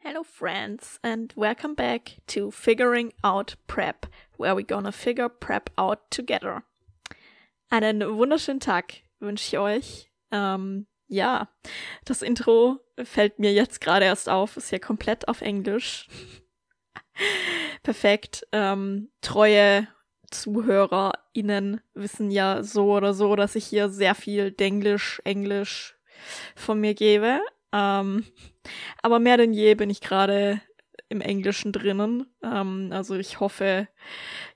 Hello, friends, and welcome back to Figuring Out Prep, where we're gonna figure Prep out together. Einen wunderschönen Tag wünsche ich euch. Ähm, ja, das Intro fällt mir jetzt gerade erst auf, ist ja komplett auf Englisch. Perfekt. Ähm, treue ZuhörerInnen wissen ja so oder so, dass ich hier sehr viel Denglisch, Englisch von mir gebe. Ähm, aber mehr denn je bin ich gerade im Englischen drinnen. Ähm, also ich hoffe,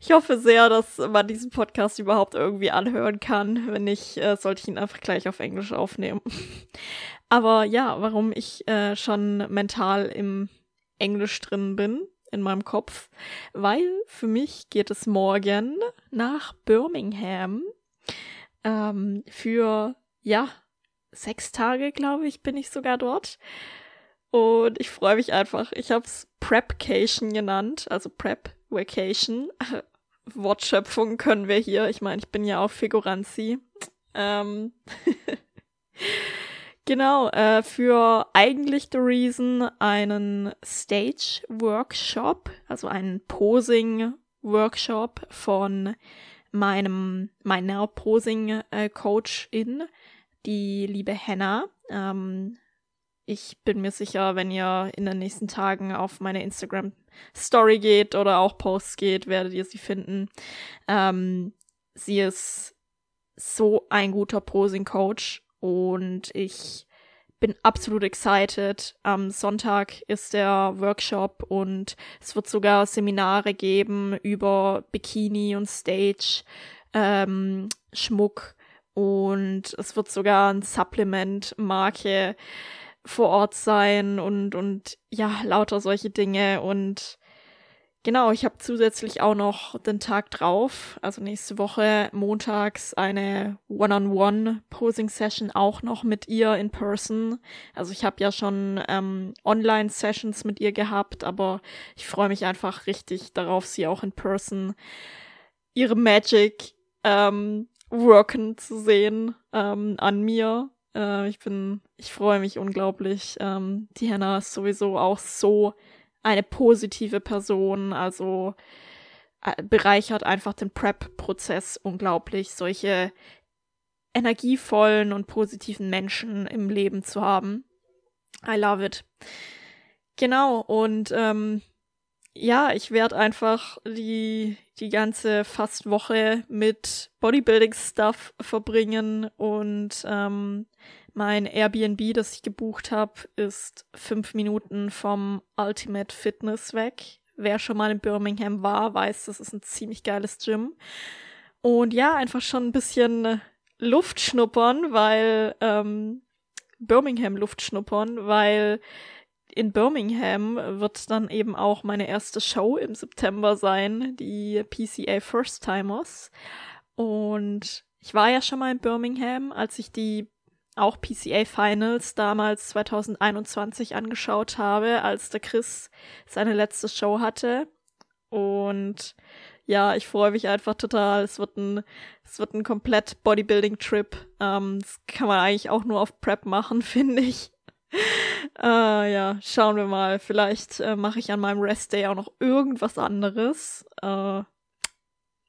ich hoffe sehr, dass man diesen Podcast überhaupt irgendwie anhören kann. Wenn nicht, äh, sollte ich ihn einfach gleich auf Englisch aufnehmen. Aber ja, warum ich äh, schon mental im Englisch drin bin, in meinem Kopf, weil für mich geht es morgen nach Birmingham ähm, für, ja, sechs Tage, glaube ich, bin ich sogar dort. Und ich freue mich einfach. Ich habe es Prepcation genannt, also Prep Vacation. Wortschöpfung können wir hier. Ich meine, ich bin ja auch Figuranzi. Ähm genau, äh, für eigentlich The Reason einen Stage Workshop, also einen Posing Workshop von meinem, meiner Posing äh, Coach in, die liebe Hannah. Ähm, ich bin mir sicher, wenn ihr in den nächsten Tagen auf meine Instagram Story geht oder auch Posts geht, werdet ihr sie finden. Ähm, sie ist so ein guter Posing Coach und ich bin absolut excited. Am Sonntag ist der Workshop und es wird sogar Seminare geben über Bikini und Stage, ähm, Schmuck und es wird sogar ein Supplement-Marke vor Ort sein und, und ja, lauter solche Dinge. Und genau, ich habe zusätzlich auch noch den Tag drauf, also nächste Woche montags, eine One-on-One-Posing-Session auch noch mit ihr in person. Also ich habe ja schon ähm, Online-Sessions mit ihr gehabt, aber ich freue mich einfach richtig darauf, sie auch in person ihre Magic ähm, worken zu sehen ähm, an mir äh, ich bin, ich freue mich unglaublich. Ähm, die Hannah ist sowieso auch so eine positive Person, also äh, bereichert einfach den Prep-Prozess unglaublich, solche energievollen und positiven Menschen im Leben zu haben. I love it. Genau, und ähm, ja, ich werde einfach die, die ganze fast Woche mit Bodybuilding-Stuff verbringen und ähm, mein Airbnb, das ich gebucht habe, ist fünf Minuten vom Ultimate Fitness weg. Wer schon mal in Birmingham war, weiß, das ist ein ziemlich geiles Gym. Und ja, einfach schon ein bisschen Luft schnuppern, weil ähm, Birmingham Luft schnuppern, weil in Birmingham wird dann eben auch meine erste Show im September sein, die PCA First Timers. Und ich war ja schon mal in Birmingham, als ich die auch PCA Finals damals 2021 angeschaut habe, als der Chris seine letzte Show hatte. Und ja, ich freue mich einfach total. Es wird ein, es wird ein komplett Bodybuilding-Trip. Ähm, das kann man eigentlich auch nur auf Prep machen, finde ich äh, ja, schauen wir mal. Vielleicht äh, mache ich an meinem Rest Day auch noch irgendwas anderes. Äh,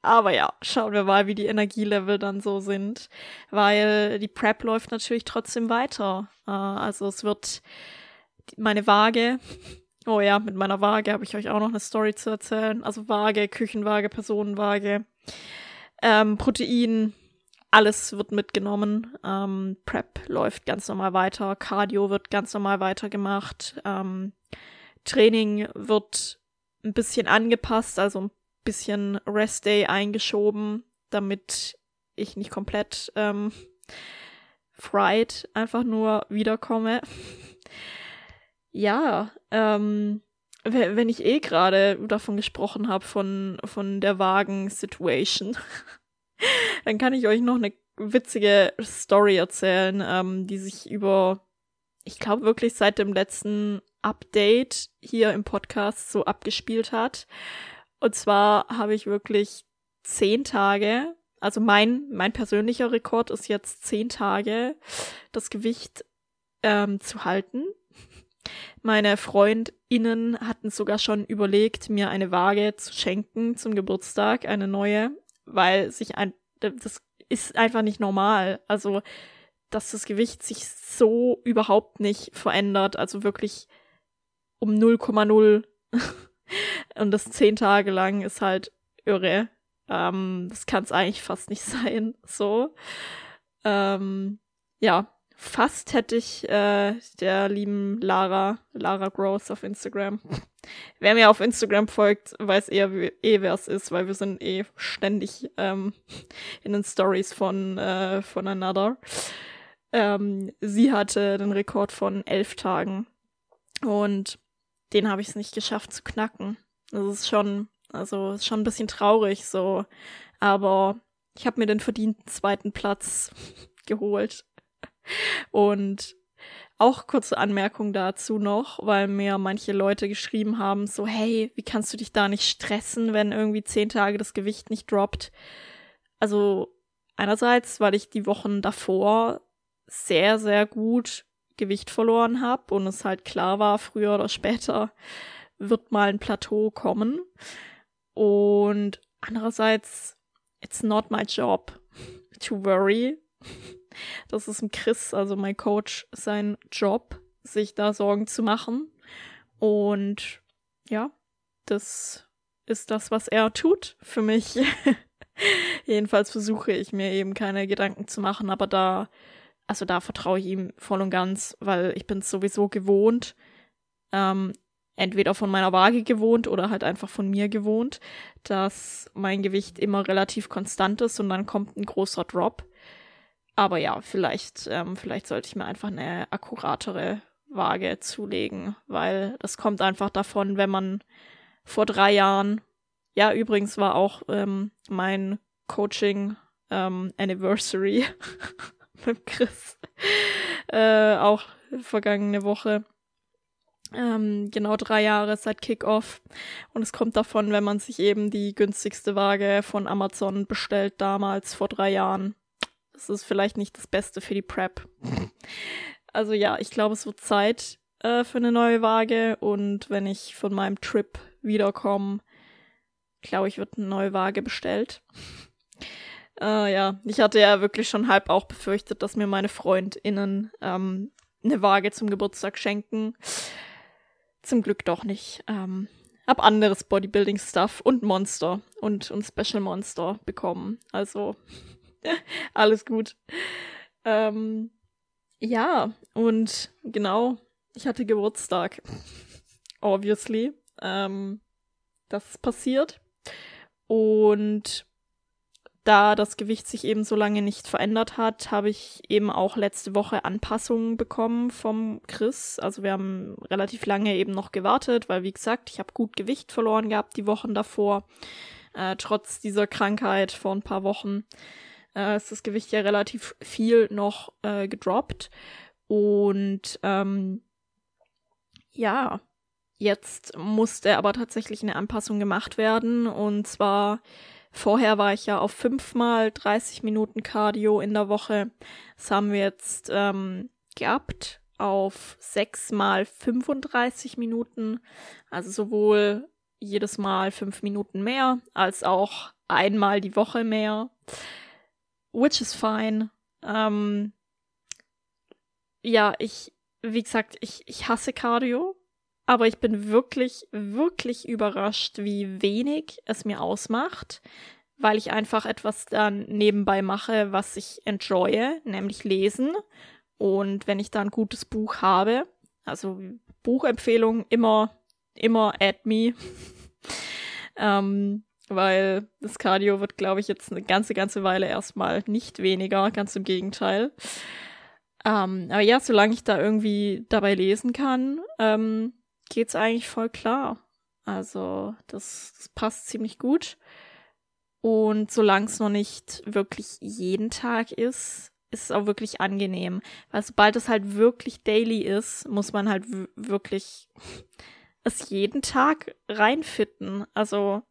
aber ja, schauen wir mal, wie die Energielevel dann so sind. Weil die Prep läuft natürlich trotzdem weiter. Äh, also es wird meine Waage. Oh ja, mit meiner Waage habe ich euch auch noch eine Story zu erzählen. Also Waage, Küchenwaage, Personenwaage. Ähm, Protein, alles wird mitgenommen. Ähm, Prep läuft ganz normal weiter, Cardio wird ganz normal weitergemacht. Ähm, Training wird ein bisschen angepasst, also ein bisschen Rest Day eingeschoben, damit ich nicht komplett ähm, fried einfach nur wiederkomme. ja, ähm, wenn ich eh gerade davon gesprochen habe, von, von der Wagen-Situation. Dann kann ich euch noch eine witzige Story erzählen, ähm, die sich über, ich glaube wirklich seit dem letzten Update hier im Podcast so abgespielt hat. Und zwar habe ich wirklich zehn Tage, also mein, mein persönlicher Rekord ist jetzt zehn Tage, das Gewicht ähm, zu halten. Meine FreundInnen hatten sogar schon überlegt, mir eine Waage zu schenken zum Geburtstag, eine neue, weil sich ein, das ist einfach nicht normal. Also, dass das Gewicht sich so überhaupt nicht verändert, also wirklich um 0,0 und das zehn Tage lang ist halt irre. Ähm, das kann es eigentlich fast nicht sein, so. Ähm, ja, fast hätte ich äh, der lieben Lara, Lara Gross auf Instagram. Wer mir auf Instagram folgt, weiß eher eh, wer es ist, weil wir sind eh ständig ähm, in den Stories von äh, voneinander. Ähm, sie hatte den Rekord von elf Tagen und den habe ich es nicht geschafft zu knacken. Das ist schon, also ist schon ein bisschen traurig so, aber ich habe mir den verdienten zweiten Platz geholt. Und auch kurze Anmerkung dazu noch, weil mir manche Leute geschrieben haben, so, hey, wie kannst du dich da nicht stressen, wenn irgendwie zehn Tage das Gewicht nicht droppt? Also einerseits, weil ich die Wochen davor sehr, sehr gut Gewicht verloren habe und es halt klar war, früher oder später wird mal ein Plateau kommen. Und andererseits, it's not my job to worry das ist ein Chris, also mein Coach, sein Job, sich da Sorgen zu machen. Und ja, das ist das, was er tut für mich. Jedenfalls versuche ich mir eben keine Gedanken zu machen, aber da, also da vertraue ich ihm voll und ganz, weil ich bin sowieso gewohnt, ähm, entweder von meiner Waage gewohnt oder halt einfach von mir gewohnt, dass mein Gewicht immer relativ konstant ist und dann kommt ein großer Drop. Aber ja, vielleicht, ähm, vielleicht sollte ich mir einfach eine akkuratere Waage zulegen, weil das kommt einfach davon, wenn man vor drei Jahren, ja, übrigens war auch ähm, mein Coaching ähm, Anniversary mit Chris, äh, auch vergangene Woche. Ähm, genau drei Jahre seit Kickoff. Und es kommt davon, wenn man sich eben die günstigste Waage von Amazon bestellt, damals vor drei Jahren. Das ist vielleicht nicht das Beste für die Prep. Also ja, ich glaube, es wird Zeit äh, für eine neue Waage und wenn ich von meinem Trip wiederkomme, glaube ich, wird eine neue Waage bestellt. Äh, ja, ich hatte ja wirklich schon halb auch befürchtet, dass mir meine FreundInnen ähm, eine Waage zum Geburtstag schenken. Zum Glück doch nicht. Ähm, hab anderes Bodybuilding-Stuff und Monster und, und Special Monster bekommen. Also Alles gut. Ähm, ja, und genau, ich hatte Geburtstag. Obviously. Ähm, das ist passiert. Und da das Gewicht sich eben so lange nicht verändert hat, habe ich eben auch letzte Woche Anpassungen bekommen vom Chris. Also wir haben relativ lange eben noch gewartet, weil wie gesagt, ich habe gut Gewicht verloren gehabt die Wochen davor, äh, trotz dieser Krankheit vor ein paar Wochen äh, ist das Gewicht ja relativ viel noch äh, gedroppt. Und ähm, ja, jetzt musste aber tatsächlich eine Anpassung gemacht werden. Und zwar vorher war ich ja auf fünfmal 30 Minuten Cardio in der Woche. Das haben wir jetzt ähm, gehabt auf sechsmal 35 Minuten. Also sowohl jedes Mal fünf Minuten mehr als auch einmal die Woche mehr which is fine. Ähm, ja, ich, wie gesagt, ich, ich hasse Cardio, aber ich bin wirklich, wirklich überrascht, wie wenig es mir ausmacht, weil ich einfach etwas dann nebenbei mache, was ich enjoye, nämlich lesen. Und wenn ich da ein gutes Buch habe, also Buchempfehlung immer, immer add me. ähm, weil das Cardio wird, glaube ich, jetzt eine ganze, ganze Weile erstmal nicht weniger, ganz im Gegenteil. Ähm, aber ja, solange ich da irgendwie dabei lesen kann, ähm, geht's eigentlich voll klar. Also, das, das passt ziemlich gut. Und solange es noch nicht wirklich jeden Tag ist, ist es auch wirklich angenehm. Weil sobald es halt wirklich daily ist, muss man halt wirklich es jeden Tag reinfitten. Also,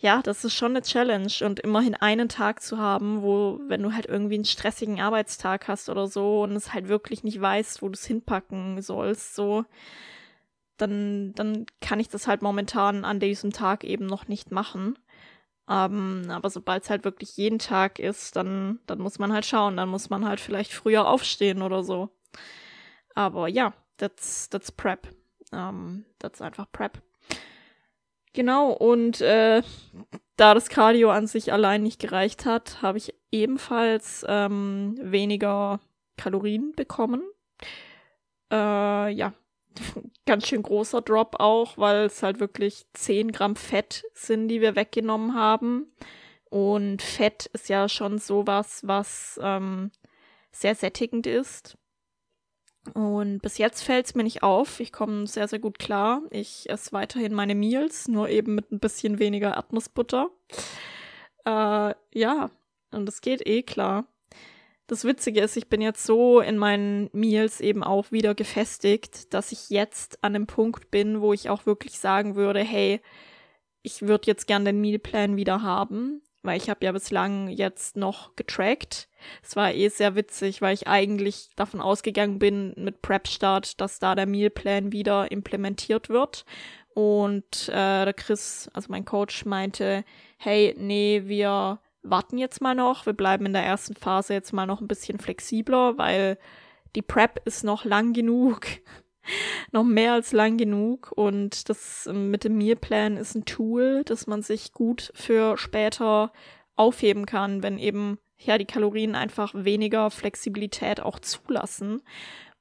ja, das ist schon eine Challenge und immerhin einen Tag zu haben, wo, wenn du halt irgendwie einen stressigen Arbeitstag hast oder so und es halt wirklich nicht weißt, wo du es hinpacken sollst, so, dann, dann kann ich das halt momentan an diesem Tag eben noch nicht machen. Um, ähm, aber sobald es halt wirklich jeden Tag ist, dann, dann muss man halt schauen, dann muss man halt vielleicht früher aufstehen oder so. Aber ja, that's, that's Prep. Um, ähm, that's einfach Prep. Genau, und äh, da das Cardio an sich allein nicht gereicht hat, habe ich ebenfalls ähm, weniger Kalorien bekommen. Äh, ja, ganz schön großer Drop auch, weil es halt wirklich 10 Gramm Fett sind, die wir weggenommen haben. Und Fett ist ja schon sowas, was ähm, sehr sättigend ist. Und bis jetzt fällt es mir nicht auf. Ich komme sehr, sehr gut klar. Ich esse weiterhin meine Meals, nur eben mit ein bisschen weniger Erdnussbutter. Äh, ja, und das geht eh klar. Das Witzige ist, ich bin jetzt so in meinen Meals eben auch wieder gefestigt, dass ich jetzt an dem Punkt bin, wo ich auch wirklich sagen würde, hey, ich würde jetzt gern den Mealplan wieder haben weil ich habe ja bislang jetzt noch getrackt. Es war eh sehr witzig, weil ich eigentlich davon ausgegangen bin mit Prep-Start, dass da der Mealplan wieder implementiert wird. Und äh, der Chris, also mein Coach, meinte, hey, nee, wir warten jetzt mal noch, wir bleiben in der ersten Phase jetzt mal noch ein bisschen flexibler, weil die Prep ist noch lang genug noch mehr als lang genug und das mit dem Mealplan ist ein Tool, das man sich gut für später aufheben kann, wenn eben ja die Kalorien einfach weniger Flexibilität auch zulassen.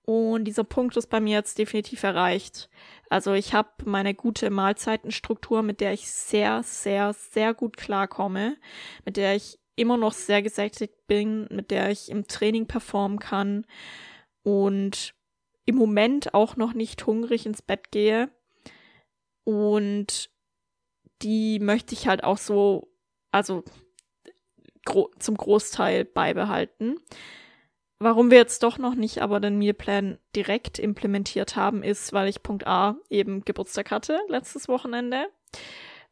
Und dieser Punkt ist bei mir jetzt definitiv erreicht. Also ich habe meine gute Mahlzeitenstruktur, mit der ich sehr, sehr, sehr gut klarkomme, mit der ich immer noch sehr gesättigt bin, mit der ich im Training performen kann. Und im Moment auch noch nicht hungrig ins Bett gehe. Und die möchte ich halt auch so, also gro zum Großteil beibehalten. Warum wir jetzt doch noch nicht aber den Mealplan direkt implementiert haben, ist, weil ich Punkt A eben Geburtstag hatte letztes Wochenende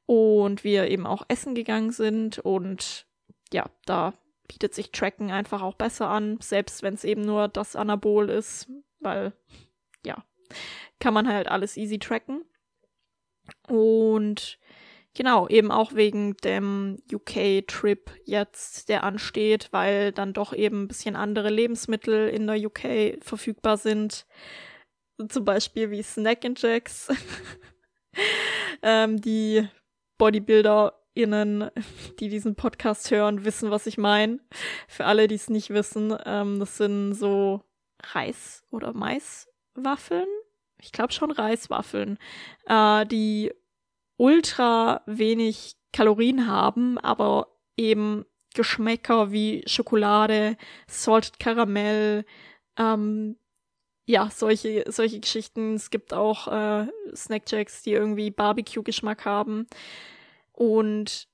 und wir eben auch essen gegangen sind und ja, da bietet sich Tracken einfach auch besser an, selbst wenn es eben nur das Anabol ist, weil ja, kann man halt alles easy tracken. Und genau, eben auch wegen dem UK-Trip jetzt, der ansteht, weil dann doch eben ein bisschen andere Lebensmittel in der UK verfügbar sind. Zum Beispiel wie Snack and Jacks. ähm, die BodybuilderInnen, die diesen Podcast hören, wissen, was ich meine. Für alle, die es nicht wissen, ähm, das sind so Reis- oder Maiswaffeln. Ich glaube schon Reiswaffeln, äh, die ultra wenig Kalorien haben, aber eben Geschmäcker wie Schokolade, Salted Karamell, ähm, ja, solche, solche Geschichten. Es gibt auch äh, Snackjacks, die irgendwie Barbecue-Geschmack haben. Und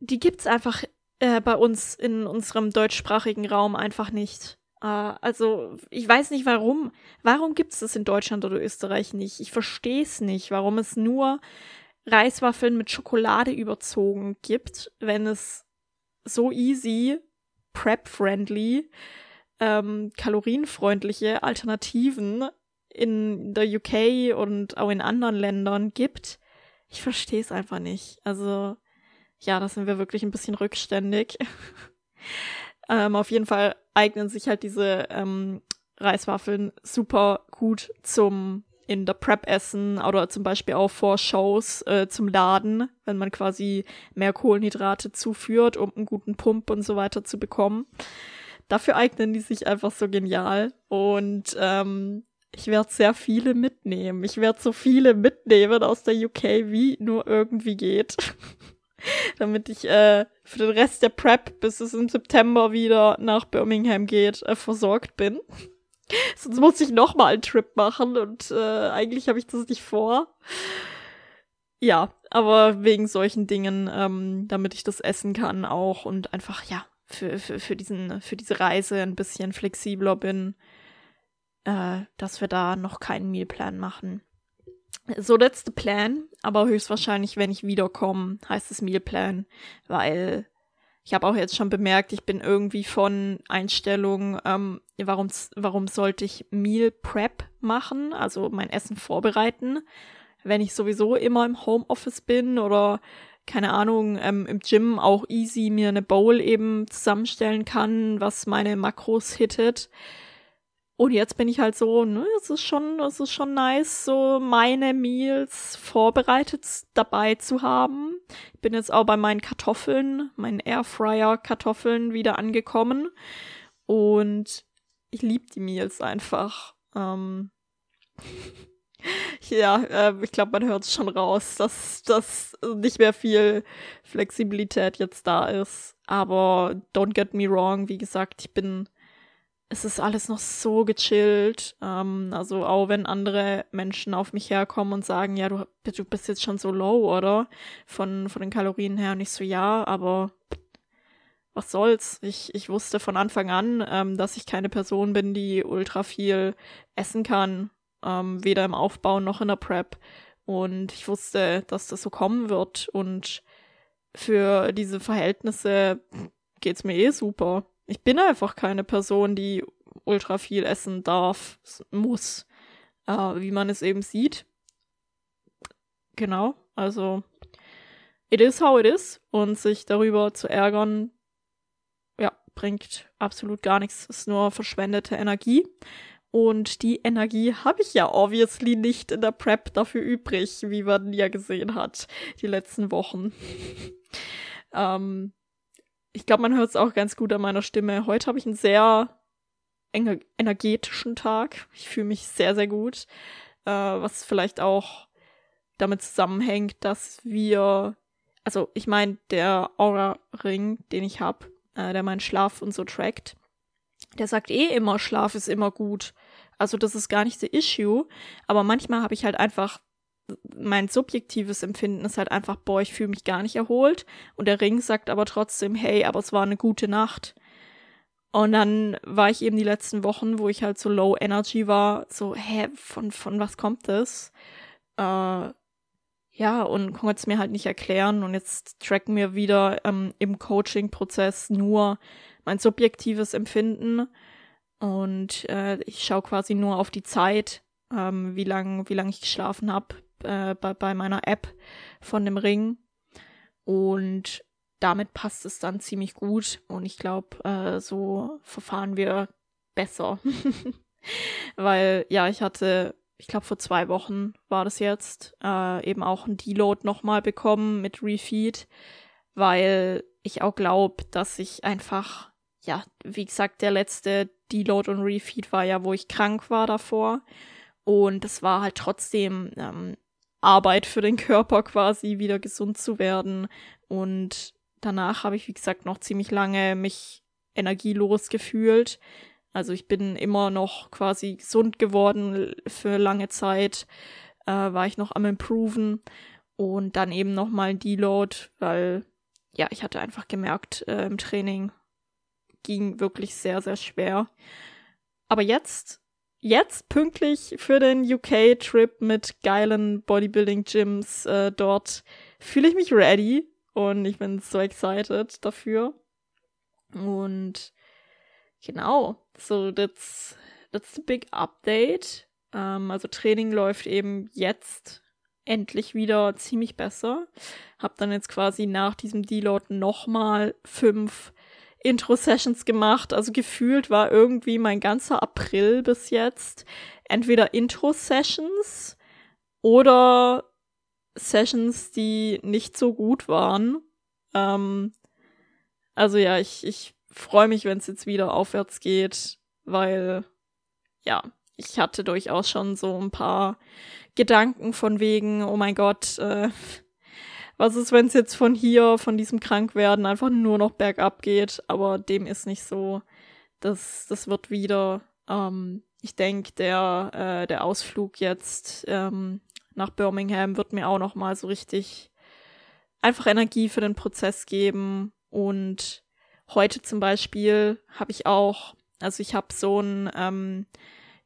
die gibt's einfach äh, bei uns in unserem deutschsprachigen Raum einfach nicht. Uh, also, ich weiß nicht warum. Warum gibt es das in Deutschland oder Österreich nicht? Ich verstehe es nicht, warum es nur Reiswaffeln mit Schokolade überzogen gibt, wenn es so easy, prep-friendly, ähm, kalorienfreundliche Alternativen in der UK und auch in anderen Ländern gibt. Ich verstehe es einfach nicht. Also, ja, da sind wir wirklich ein bisschen rückständig. ähm, auf jeden Fall eignen sich halt diese ähm, Reiswaffeln super gut zum in der Prep essen oder zum Beispiel auch vor Shows äh, zum Laden, wenn man quasi mehr Kohlenhydrate zuführt, um einen guten Pump und so weiter zu bekommen. Dafür eignen die sich einfach so genial und ähm, ich werde sehr viele mitnehmen. Ich werde so viele mitnehmen aus der UK, wie nur irgendwie geht. damit ich äh, für den Rest der Prep, bis es im September wieder nach Birmingham geht, äh, versorgt bin. Sonst muss ich noch mal einen Trip machen und äh, eigentlich habe ich das nicht vor. Ja, aber wegen solchen Dingen, ähm, damit ich das essen kann auch und einfach ja für für für diesen für diese Reise ein bisschen flexibler bin, äh, dass wir da noch keinen Mealplan machen. So, that's the plan. Aber höchstwahrscheinlich, wenn ich wiederkomme, heißt es Meal Plan, weil ich habe auch jetzt schon bemerkt, ich bin irgendwie von Einstellung, ähm, warum, warum sollte ich Meal Prep machen, also mein Essen vorbereiten, wenn ich sowieso immer im Homeoffice bin oder keine Ahnung, ähm, im Gym auch easy mir eine Bowl eben zusammenstellen kann, was meine Makros hittet. Und jetzt bin ich halt so, ne, es ist schon, es ist schon nice, so meine Meals vorbereitet dabei zu haben. Ich bin jetzt auch bei meinen Kartoffeln, meinen Airfryer Kartoffeln wieder angekommen. Und ich liebe die Meals einfach. Ähm ja, äh, ich glaube, man hört es schon raus, dass, dass nicht mehr viel Flexibilität jetzt da ist. Aber don't get me wrong, wie gesagt, ich bin es ist alles noch so gechillt. Ähm, also auch wenn andere Menschen auf mich herkommen und sagen, ja, du, du bist jetzt schon so low, oder? Von, von den Kalorien her. Und ich so, ja, aber was soll's? Ich, ich wusste von Anfang an, ähm, dass ich keine Person bin, die ultra viel essen kann. Ähm, weder im Aufbau noch in der Prep. Und ich wusste, dass das so kommen wird. Und für diese Verhältnisse geht's mir eh super. Ich bin einfach keine Person, die ultra viel essen darf, muss, äh, wie man es eben sieht. Genau, also it is how it is und sich darüber zu ärgern, ja, bringt absolut gar nichts, ist nur verschwendete Energie. Und die Energie habe ich ja obviously nicht in der Prep dafür übrig, wie man ja gesehen hat, die letzten Wochen. ähm, ich glaube, man hört es auch ganz gut an meiner Stimme. Heute habe ich einen sehr ener energetischen Tag. Ich fühle mich sehr, sehr gut. Äh, was vielleicht auch damit zusammenhängt, dass wir, also ich meine, der Aura-Ring, den ich habe, äh, der meinen Schlaf und so trackt, der sagt eh immer, Schlaf ist immer gut. Also das ist gar nicht the issue. Aber manchmal habe ich halt einfach mein subjektives Empfinden ist halt einfach, boah, ich fühle mich gar nicht erholt. Und der Ring sagt aber trotzdem, hey, aber es war eine gute Nacht. Und dann war ich eben die letzten Wochen, wo ich halt so low energy war, so, hä, von, von was kommt das? Äh, ja, und konnte es mir halt nicht erklären. Und jetzt tracken wir wieder ähm, im Coaching-Prozess nur mein subjektives Empfinden. Und äh, ich schaue quasi nur auf die Zeit, ähm, wie lang, wie lang ich geschlafen habe äh, bei, bei meiner App von dem Ring. Und damit passt es dann ziemlich gut. Und ich glaube, äh, so verfahren wir besser. Weil, ja, ich hatte, ich glaube, vor zwei Wochen war das jetzt, äh, eben auch ein Deload nochmal bekommen mit Refeed, weil ich auch glaube, dass ich einfach, ja, wie gesagt, der letzte Deload und Refeed war ja, wo ich krank war davor. Und es war halt trotzdem ähm, Arbeit für den Körper quasi, wieder gesund zu werden. Und danach habe ich, wie gesagt, noch ziemlich lange mich energielos gefühlt. Also ich bin immer noch quasi gesund geworden für lange Zeit, äh, war ich noch am Improven und dann eben nochmal ein Deload, weil ja, ich hatte einfach gemerkt, äh, im Training ging wirklich sehr, sehr schwer. Aber jetzt jetzt pünktlich für den UK-Trip mit geilen Bodybuilding-Gyms äh, dort fühle ich mich ready und ich bin so excited dafür. Und genau, so that's, that's the big update. Ähm, also Training läuft eben jetzt endlich wieder ziemlich besser. Hab dann jetzt quasi nach diesem Deload nochmal fünf Intro-Sessions gemacht. Also gefühlt war irgendwie mein ganzer April bis jetzt entweder Intro-Sessions oder Sessions, die nicht so gut waren. Ähm, also ja, ich, ich freue mich, wenn es jetzt wieder aufwärts geht, weil ja, ich hatte durchaus schon so ein paar Gedanken von wegen, oh mein Gott, äh, was ist, wenn es jetzt von hier, von diesem Krankwerden einfach nur noch bergab geht? Aber dem ist nicht so. Das, das wird wieder, ähm, ich denke, der, äh, der Ausflug jetzt ähm, nach Birmingham wird mir auch noch mal so richtig einfach Energie für den Prozess geben. Und heute zum Beispiel habe ich auch, also ich habe so ein ähm,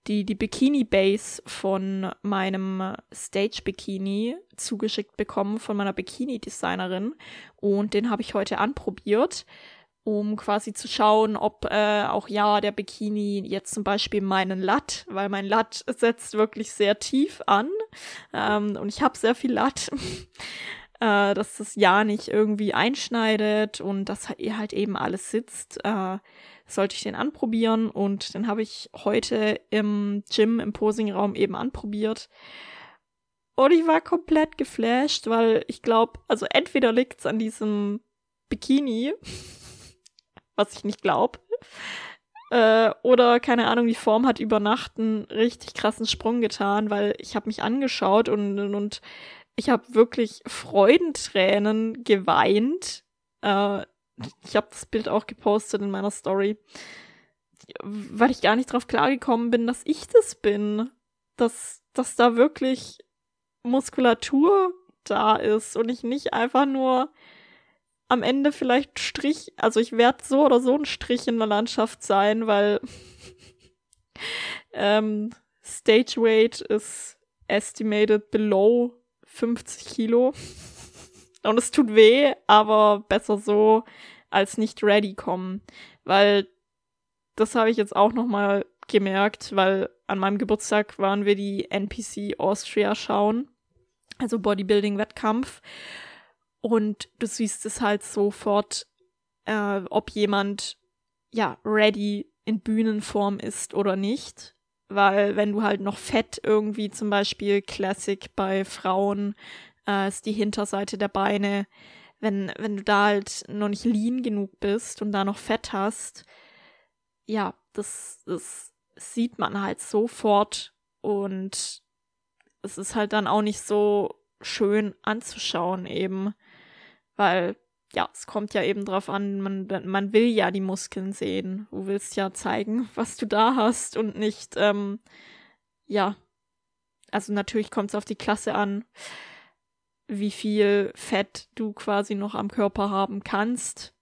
die die Bikini Base von meinem Stage Bikini zugeschickt bekommen von meiner Bikini Designerin und den habe ich heute anprobiert, um quasi zu schauen, ob äh, auch ja der Bikini jetzt zum Beispiel meinen Latt, weil mein Latt setzt wirklich sehr tief an ähm, und ich habe sehr viel Latt. Äh, dass das ja nicht irgendwie einschneidet und dass halt eben alles sitzt. Äh, sollte ich den anprobieren und den habe ich heute im Gym, im Posingraum eben anprobiert. Und ich war komplett geflasht, weil ich glaube, also entweder liegt es an diesem Bikini, was ich nicht glaube, äh, oder keine Ahnung, die Form hat über Nacht einen richtig krassen Sprung getan, weil ich habe mich angeschaut und, und ich habe wirklich Freudentränen geweint. Äh, ich habe das Bild auch gepostet in meiner Story, weil ich gar nicht drauf klargekommen bin, dass ich das bin. Dass, dass da wirklich Muskulatur da ist und ich nicht einfach nur am Ende vielleicht Strich, also ich werde so oder so ein Strich in der Landschaft sein, weil ähm, Stage Weight ist estimated below 50 Kilo. Und es tut weh, aber besser so als nicht ready kommen. Weil das habe ich jetzt auch nochmal gemerkt, weil an meinem Geburtstag waren wir die NPC Austria schauen. Also Bodybuilding-Wettkampf. Und du siehst es halt sofort, äh, ob jemand ja ready in Bühnenform ist oder nicht. Weil wenn du halt noch Fett irgendwie zum Beispiel Classic bei Frauen äh, ist die Hinterseite der Beine. Wenn, wenn du da halt noch nicht lean genug bist und da noch Fett hast, ja, das, das sieht man halt sofort und es ist halt dann auch nicht so schön anzuschauen eben, weil ja, es kommt ja eben drauf an, man, man will ja die Muskeln sehen. Du willst ja zeigen, was du da hast und nicht, ähm, ja, also natürlich kommt es auf die Klasse an wie viel Fett du quasi noch am Körper haben kannst.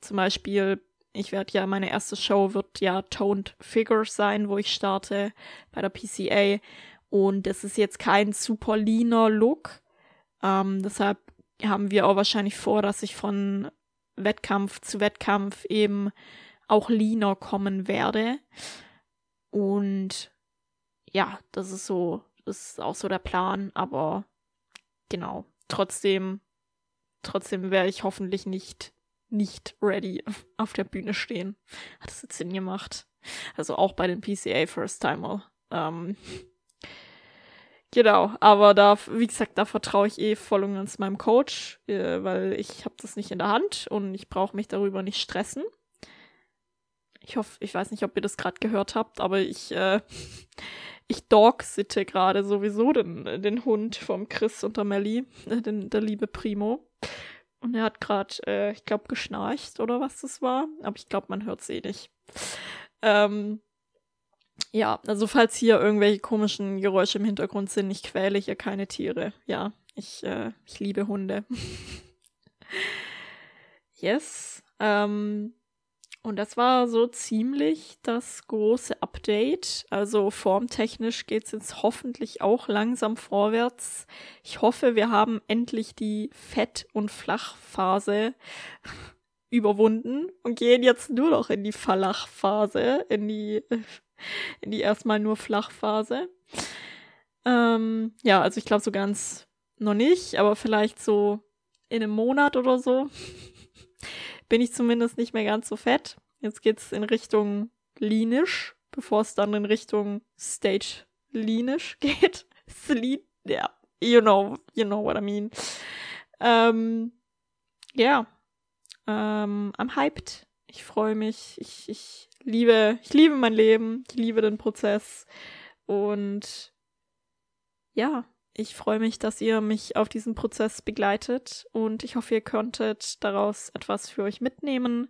Zum Beispiel, ich werde ja, meine erste Show wird ja Toned Figures sein, wo ich starte bei der PCA. Und es ist jetzt kein super leaner Look. Ähm, deshalb haben wir auch wahrscheinlich vor, dass ich von Wettkampf zu Wettkampf eben auch leaner kommen werde. Und ja, das ist so, das ist auch so der Plan, aber genau. Trotzdem, trotzdem werde ich hoffentlich nicht, nicht ready auf der Bühne stehen. Hat das jetzt Sinn gemacht? Also auch bei den PCA First Timer. Ähm, genau, aber da, wie gesagt, da vertraue ich eh voll und ganz meinem Coach, äh, weil ich habe das nicht in der Hand und ich brauche mich darüber nicht stressen. Ich hoffe, ich weiß nicht, ob ihr das gerade gehört habt, aber ich äh, ich dog-sitte gerade sowieso den, den Hund vom Chris und der Melly, äh, den, der liebe Primo. Und er hat gerade, äh, ich glaube, geschnarcht oder was das war. Aber ich glaube, man hört es eh nicht. Ähm, ja, also falls hier irgendwelche komischen Geräusche im Hintergrund sind, ich quäle hier keine Tiere. Ja, ich, äh, ich liebe Hunde. yes. Ähm, und das war so ziemlich das große Update. Also formtechnisch geht es jetzt hoffentlich auch langsam vorwärts. Ich hoffe, wir haben endlich die Fett- und Flachphase überwunden und gehen jetzt nur noch in die Verlachphase, in die, in die erstmal nur Flachphase. Ähm, ja, also ich glaube so ganz noch nicht, aber vielleicht so in einem Monat oder so bin ich zumindest nicht mehr ganz so fett. Jetzt geht's in Richtung Linisch, bevor es dann in Richtung Stage Linisch geht. Slean, ja, you know, you know what I mean. Ähm, ja, ähm, I'm hyped. Ich freue mich. Ich, ich liebe, ich liebe mein Leben. Ich liebe den Prozess. Und ja, ich freue mich, dass ihr mich auf diesem Prozess begleitet und ich hoffe, ihr könntet daraus etwas für euch mitnehmen.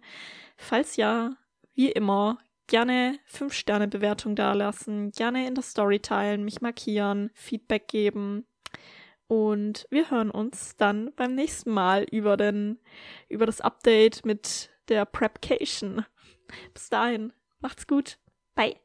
Falls ja, wie immer, gerne 5-Sterne-Bewertung dalassen, gerne in der Story teilen, mich markieren, Feedback geben. Und wir hören uns dann beim nächsten Mal über, den, über das Update mit der Prepcation. Bis dahin, macht's gut. Bye.